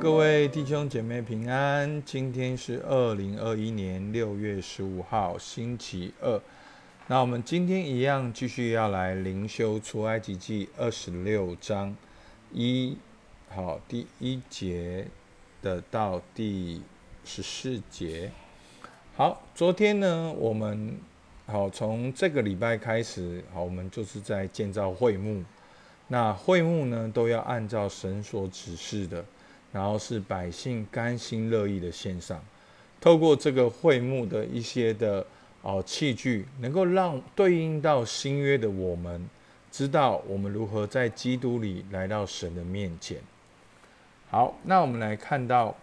各位弟兄姐妹平安。今天是二零二一年六月十五号，星期二。那我们今天一样继续要来灵修出埃及记二十六章一好第一节的到第十四节。好，昨天呢，我们好从这个礼拜开始，好，我们就是在建造会幕。那会幕呢，都要按照神所指示的。然后是百姓甘心乐意的献上，透过这个会幕的一些的哦器具，能够让对应到新约的我们，知道我们如何在基督里来到神的面前。好，那我们来看到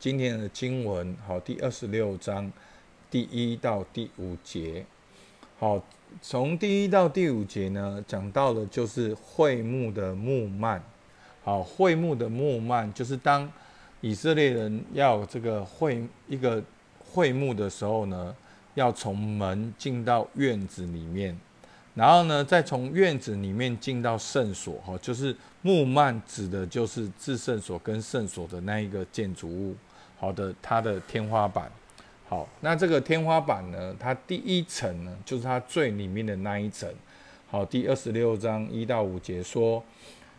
今天的经文，好，第二十六章第一到第五节。好，从第一到第五节呢，讲到的就是会幕的幕幔。好，会幕的幕幔就是当以色列人要这个会一个会幕的时候呢，要从门进到院子里面，然后呢，再从院子里面进到圣所。哈，就是幕幔指的就是至圣所跟圣所的那一个建筑物。好的，它的天花板。好，那这个天花板呢，它第一层呢，就是它最里面的那一层。好，第二十六章一到五节说。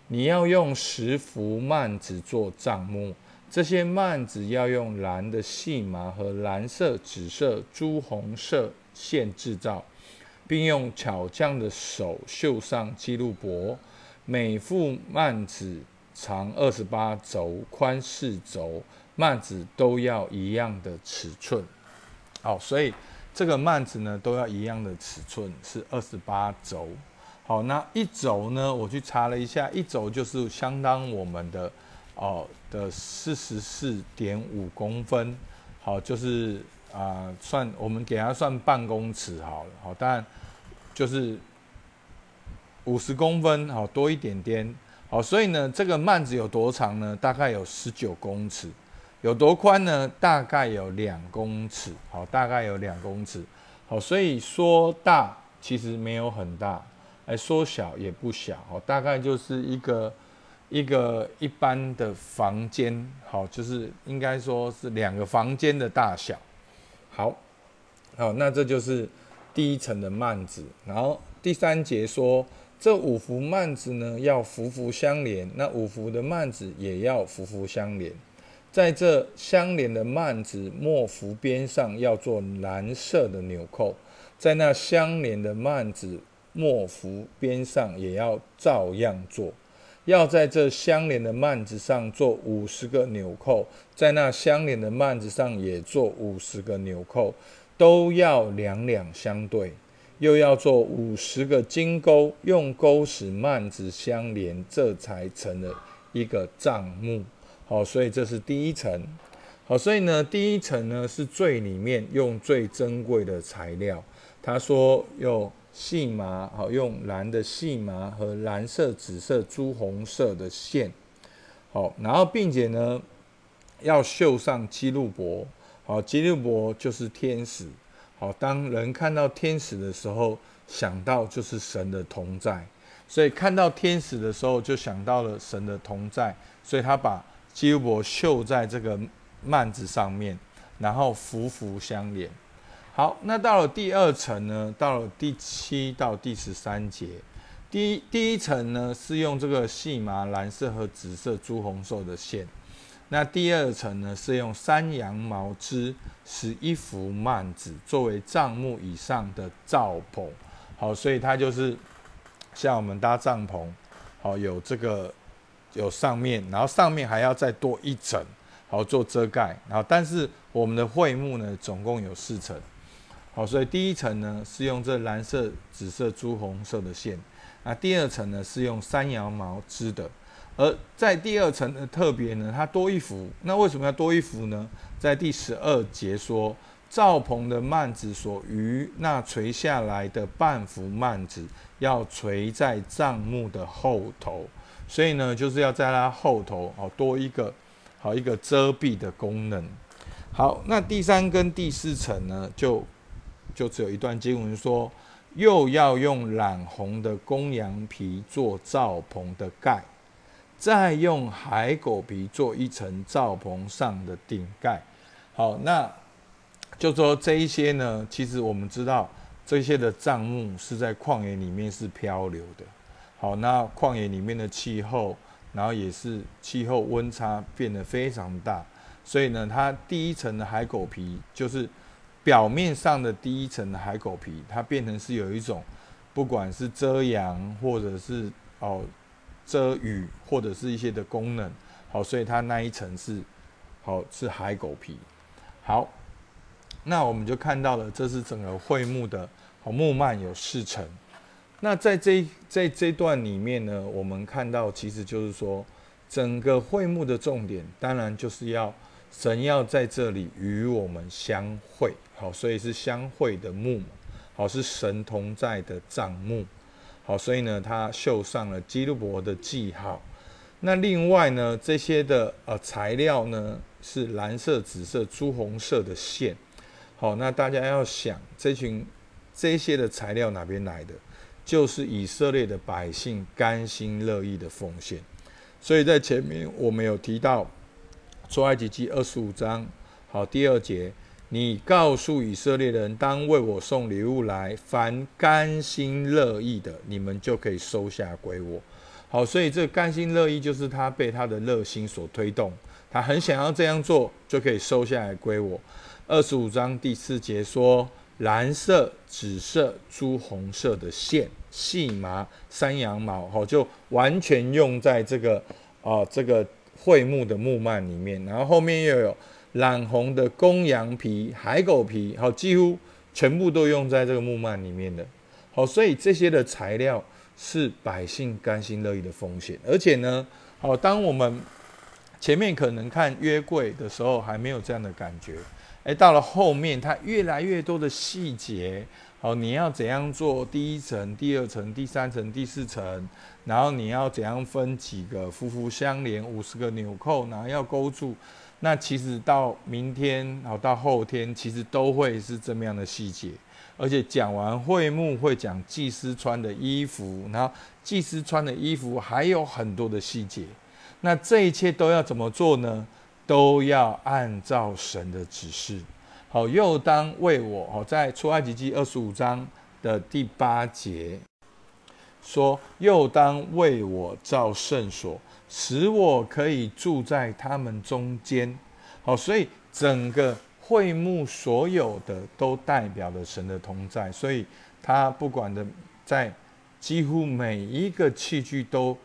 你要用十幅幔子做帐幕，这些幔子要用蓝的细麻和蓝色、紫色、朱红色线制造，并用巧匠的手绣上基路伯。每幅幔子长二十八轴，宽四轴，幔子都要一样的尺寸。好，所以这个幔子呢都要一样的尺寸，是二十八轴。好，那一轴呢？我去查了一下，一轴就是相当我们的哦的四十四点五公分。好，就是啊，算我们给它算半公尺好了。好，但就是五十公分，好多一点点。好，所以呢，这个幔子有多长呢？大概有十九公尺。有多宽呢？大概有两公尺。好，大概有两公尺。好，所以说大其实没有很大。哎，缩小也不小，哦，大概就是一个一个一般的房间，好，就是应该说是两个房间的大小。好，好，那这就是第一层的幔子。然后第三节说，这五幅幔子呢要幅幅相连，那五幅的幔子也要幅幅相连。在这相连的幔子末幅边上要做蓝色的纽扣，在那相连的幔子。墨幅边上也要照样做，要在这相连的幔子上做五十个纽扣，在那相连的幔子上也做五十个纽扣，都要两两相对，又要做五十个金钩，用钩使幔子相连，这才成了一个帐幕。好，所以这是第一层。好，所以呢，第一层呢是最里面用最珍贵的材料。他说有。细麻好，用蓝的细麻和蓝色、紫色、朱红色的线，好，然后并且呢，要绣上基路伯，好，基路伯就是天使，好，当人看到天使的时候，想到就是神的同在，所以看到天使的时候就想到了神的同在，所以他把基路伯绣在这个幔子上面，然后幅幅相连。好，那到了第二层呢？到了第七到第十三节，第一第一层呢是用这个细麻蓝色和紫色、朱红色的线，那第二层呢是用山羊毛织十一幅幔子作为帐幕以上的罩棚。好，所以它就是像我们搭帐篷，好有这个有上面，然后上面还要再多一层，好做遮盖。然后，但是我们的会幕呢，总共有四层。好，所以第一层呢是用这蓝色、紫色、朱红色的线，那第二层呢是用山羊毛织的，而在第二层的特别呢，它多一幅。那为什么要多一幅呢？在第十二节说，罩棚的幔子所余那垂下来的半幅幔子要垂在帐幕的后头，所以呢就是要在它后头好多一个好一个遮蔽的功能。好，那第三跟第四层呢就。就只有一段经文说，又要用染红的公羊皮做罩棚的盖，再用海狗皮做一层罩棚上的顶盖。好，那就说这一些呢，其实我们知道这些的帐幕是在旷野里面是漂流的。好，那旷野里面的气候，然后也是气候温差变得非常大，所以呢，它第一层的海狗皮就是表面上的第一层的海狗皮，它变成是有一种不管是遮阳或者是哦遮雨或者是一些的功能，好，所以它那一层是好是海狗皮。好，那我们就看到了，这是整个会幕的好木幔有四层。那在这在这段里面呢，我们看到其实就是说，整个会幕的重点，当然就是要神要在这里与我们相会，好，所以是相会的幕，好是神同在的帐幕，好，所以呢，他绣上了基督伯的记号。那另外呢，这些的呃材料呢，是蓝色、紫色、朱红色的线，好，那大家要想，这群这些的材料哪边来的？就是以色列的百姓甘心乐意的奉献，所以在前面我们有提到出埃及记二十五章，好第二节，你告诉以色列人，当为我送礼物来，凡甘心乐意的，你们就可以收下归我。好，所以这甘心乐意就是他被他的热心所推动，他很想要这样做，就可以收下来归我。二十五章第四节说。蓝色、紫色、朱红色的线，细麻、山羊毛，好，就完全用在这个啊这个桧木的木幔里面。然后后面又有染红的公羊皮、海狗皮，好，几乎全部都用在这个木幔里面的。好，所以这些的材料是百姓甘心乐意的风险。而且呢，好，当我们前面可能看约柜的时候，还没有这样的感觉。哎，到了后面，它越来越多的细节，好，你要怎样做第一层、第二层、第三层、第四层，然后你要怎样分几个夫妇相连，五十个纽扣，然后要勾住，那其实到明天，好到后天，其实都会是这么样的细节，而且讲完会幕会讲祭司穿的衣服，然后祭司穿的衣服还有很多的细节，那这一切都要怎么做呢？都要按照神的指示，好，又当为我，好，在出埃及记二十五章的第八节说，又当为我造圣所，使我可以住在他们中间，好，所以整个会幕所有的都代表了神的同在，所以他不管的在几乎每一个器具都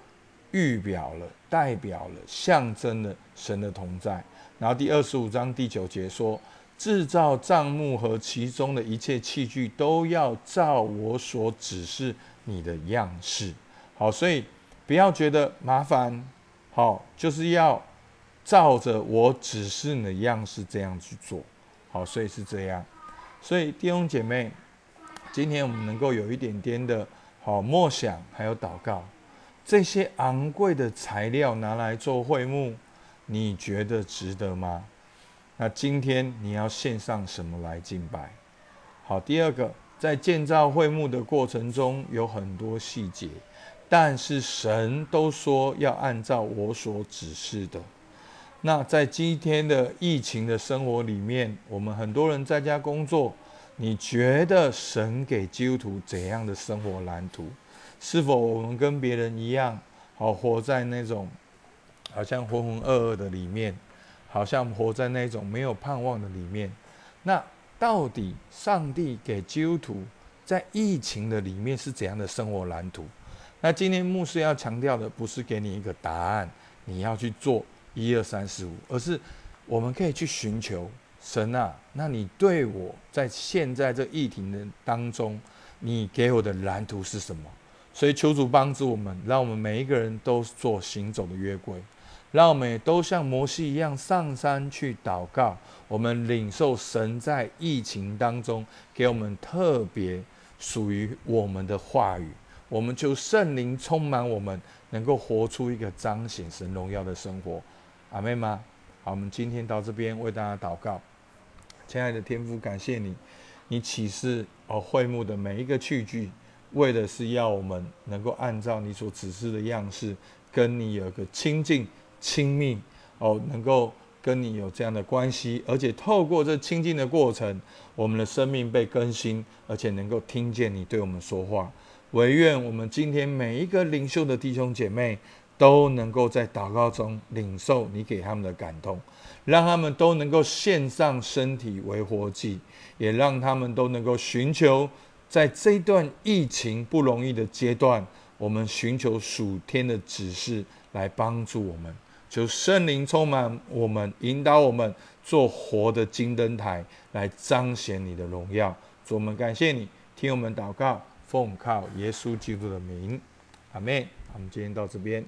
预表了。代表了，象征了神的同在。然后第二十五章第九节说：“制造帐目和其中的一切器具，都要照我所指示你的样式。”好，所以不要觉得麻烦，好，就是要照着我指示你的样式这样去做。好，所以是这样。所以弟兄姐妹，今天我们能够有一点点的好默想，还有祷告。这些昂贵的材料拿来做会幕，你觉得值得吗？那今天你要献上什么来敬拜？好，第二个，在建造会幕的过程中有很多细节，但是神都说要按照我所指示的。那在今天的疫情的生活里面，我们很多人在家工作，你觉得神给基督徒怎样的生活蓝图？是否我们跟别人一样，好活在那种好像浑浑噩噩的里面，好像活在那种没有盼望的里面？那到底上帝给基督徒在疫情的里面是怎样的生活蓝图？那今天牧师要强调的不是给你一个答案，你要去做一二三四五，而是我们可以去寻求神啊，那你对我在现在这疫情的当中，你给我的蓝图是什么？所以求主帮助我们，让我们每一个人都做行走的约柜，让我们也都像摩西一样上山去祷告。我们领受神在疫情当中给我们特别属于我们的话语，我们就圣灵充满我们，能够活出一个彰显神荣耀的生活。阿妹吗？好，我们今天到这边为大家祷告。亲爱的天父，感谢你，你启示哦会幕的每一个器具。为的是要我们能够按照你所指示的样式跟你有个亲近、亲密哦，能够跟你有这样的关系，而且透过这亲近的过程，我们的生命被更新，而且能够听见你对我们说话。唯愿我们今天每一个领袖的弟兄姐妹。都能够在祷告中领受你给他们的感动，让他们都能够献上身体为活祭，也让他们都能够寻求在这段疫情不容易的阶段，我们寻求属天的指示来帮助我们，求圣灵充满我们，引导我们做活的金灯台，来彰显你的荣耀。主，我们感谢你，听我们祷告，奉靠耶稣基督的名，阿门。我们今天到这边。